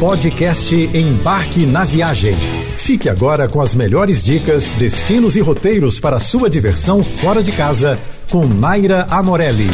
Podcast Embarque na Viagem. Fique agora com as melhores dicas, destinos e roteiros para sua diversão fora de casa com Naira Amorelli.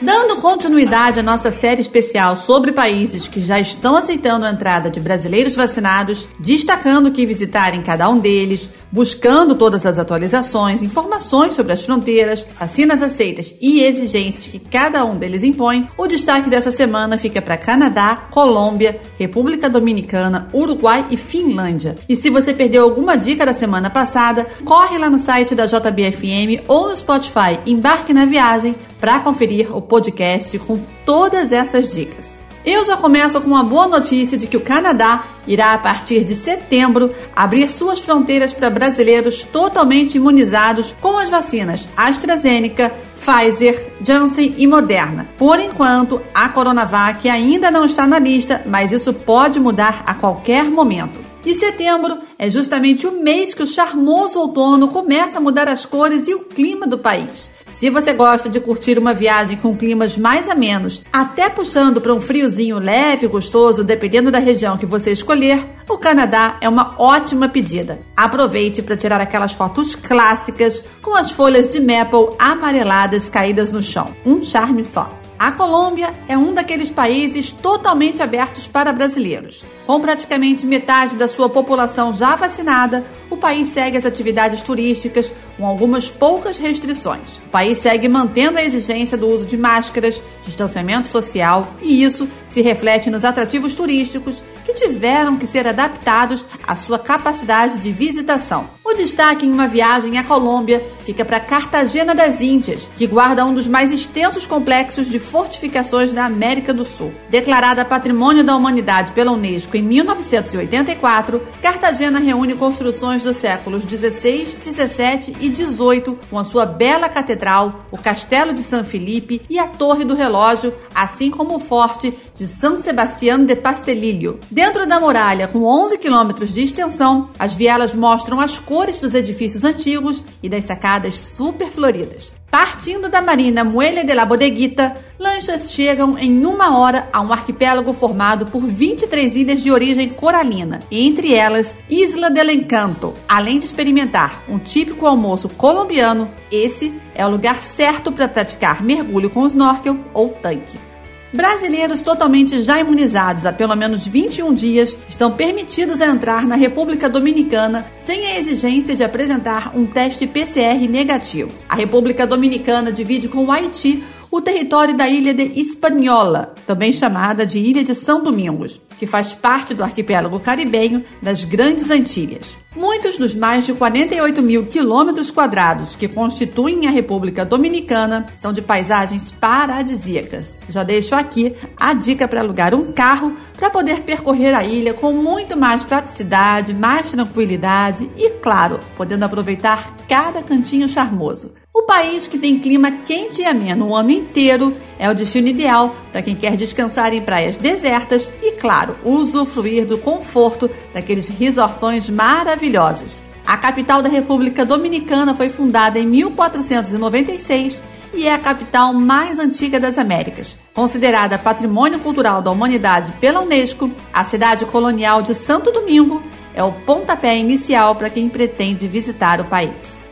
Dando continuidade à nossa série especial sobre países que já estão aceitando a entrada de brasileiros vacinados, destacando que visitar em cada um deles, buscando todas as atualizações, informações sobre as fronteiras, vacinas aceitas e exigências que cada um deles impõe, o destaque dessa semana fica para Canadá, Colômbia, República Dominicana, Uruguai e Finlândia. E se você perdeu alguma dica da semana passada, corre lá no site da JBFM ou no Spotify, embarque na viagem para conferir o podcast com todas essas dicas. Eu já começo com uma boa notícia de que o Canadá irá, a partir de setembro, abrir suas fronteiras para brasileiros totalmente imunizados com as vacinas AstraZeneca, Pfizer, Janssen e Moderna. Por enquanto, a Coronavac ainda não está na lista, mas isso pode mudar a qualquer momento. E setembro é justamente o mês que o charmoso outono começa a mudar as cores e o clima do país. Se você gosta de curtir uma viagem com climas mais amenos, até puxando para um friozinho leve e gostoso, dependendo da região que você escolher, o Canadá é uma ótima pedida. Aproveite para tirar aquelas fotos clássicas com as folhas de maple amareladas caídas no chão. Um charme só. A Colômbia é um daqueles países totalmente abertos para brasileiros. Com praticamente metade da sua população já vacinada, o país segue as atividades turísticas com algumas poucas restrições. O país segue mantendo a exigência do uso de máscaras, distanciamento social e isso se reflete nos atrativos turísticos que tiveram que ser adaptados à sua capacidade de visitação. O destaque em uma viagem à Colômbia fica para Cartagena das Índias, que guarda um dos mais extensos complexos de fortificações da América do Sul. Declarada Patrimônio da Humanidade pela Unesco em 1984, Cartagena reúne construções dos séculos 16, 17 e 18, com a sua bela catedral, o Castelo de San Felipe e a Torre do Relógio, assim como o Forte de San Sebastián de Pastelillo. Dentro da muralha, com 11 quilômetros de extensão, as vielas mostram as cores dos edifícios antigos e das sacadas super floridas. Partindo da marina Muelle de la Bodeguita, lanchas chegam em uma hora a um arquipélago formado por 23 ilhas de origem coralina, entre elas Isla del Encanto. Além de experimentar um típico almoço colombiano, esse é o lugar certo para praticar mergulho com snorkel ou tanque. Brasileiros totalmente já imunizados há pelo menos 21 dias estão permitidos a entrar na República Dominicana sem a exigência de apresentar um teste PCR negativo. A República Dominicana divide com o Haiti o território da ilha de Hispaniola, também chamada de Ilha de São Domingos, que faz parte do arquipélago caribenho das Grandes Antilhas. Muitos dos mais de 48 mil quilômetros quadrados que constituem a República Dominicana são de paisagens paradisíacas. Já deixo aqui a dica para alugar um carro para poder percorrer a ilha com muito mais praticidade, mais tranquilidade e, claro, podendo aproveitar cada cantinho charmoso. O país que tem clima quente e ameno o ano inteiro é o destino ideal para quem quer descansar em praias desertas e, claro, usufruir do conforto daqueles resortões maravilhosos. A capital da República Dominicana foi fundada em 1496 e é a capital mais antiga das Américas. Considerada Patrimônio Cultural da Humanidade pela Unesco, a cidade colonial de Santo Domingo é o pontapé inicial para quem pretende visitar o país.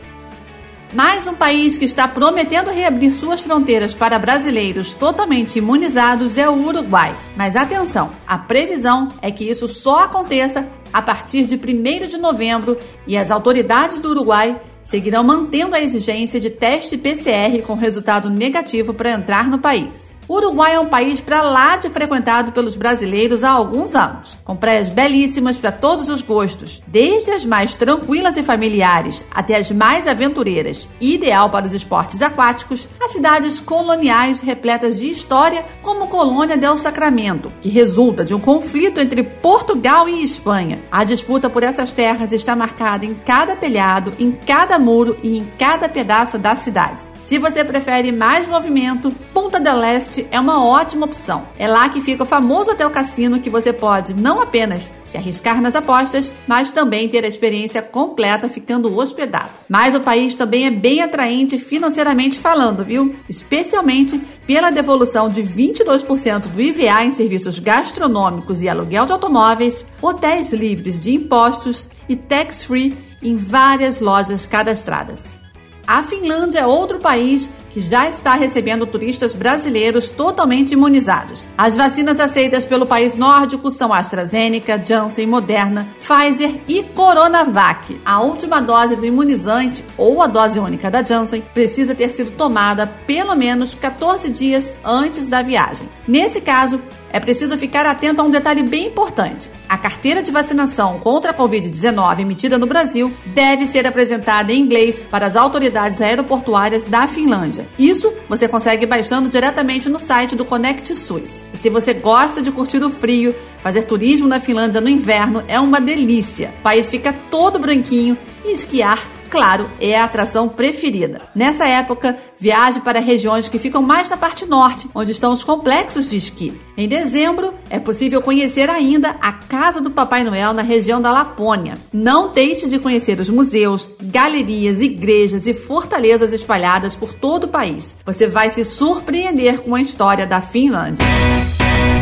Mais um país que está prometendo reabrir suas fronteiras para brasileiros totalmente imunizados é o Uruguai. Mas atenção, a previsão é que isso só aconteça a partir de 1 de novembro e as autoridades do Uruguai seguirão mantendo a exigência de teste PCR com resultado negativo para entrar no país. O Uruguai é um país para lá de frequentado pelos brasileiros há alguns anos, com praias belíssimas para todos os gostos, desde as mais tranquilas e familiares até as mais aventureiras ideal para os esportes aquáticos, a cidades coloniais repletas de história, como Colônia del Sacramento, que resulta de um conflito entre Portugal e Espanha. A disputa por essas terras está marcada em cada telhado, em cada muro e em cada pedaço da cidade. Se você prefere mais movimento, Punta del Este é uma ótima opção. É lá que fica o famoso hotel cassino que você pode não apenas se arriscar nas apostas, mas também ter a experiência completa ficando hospedado. Mas o país também é bem atraente financeiramente falando, viu? Especialmente pela devolução de 22% do IVA em serviços gastronômicos e aluguel de automóveis, hotéis livres de impostos e tax-free em várias lojas cadastradas. A Finlândia é outro país que já está recebendo turistas brasileiros totalmente imunizados. As vacinas aceitas pelo país nórdico são AstraZeneca, Janssen, Moderna, Pfizer e Coronavac. A última dose do imunizante ou a dose única da Janssen precisa ter sido tomada pelo menos 14 dias antes da viagem. Nesse caso, é preciso ficar atento a um detalhe bem importante. A carteira de vacinação contra a Covid-19 emitida no Brasil deve ser apresentada em inglês para as autoridades aeroportuárias da Finlândia. Isso você consegue baixando diretamente no site do Connect SUS. E se você gosta de curtir o frio, fazer turismo na Finlândia no inverno é uma delícia. O país fica todo branquinho e esquiar claro, é a atração preferida. Nessa época, viaje para regiões que ficam mais na parte norte, onde estão os complexos de esqui. Em dezembro, é possível conhecer ainda a Casa do Papai Noel na região da Lapônia. Não deixe de conhecer os museus, galerias, igrejas e fortalezas espalhadas por todo o país. Você vai se surpreender com a história da Finlândia.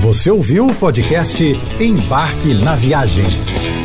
Você ouviu o podcast Embarque na Viagem.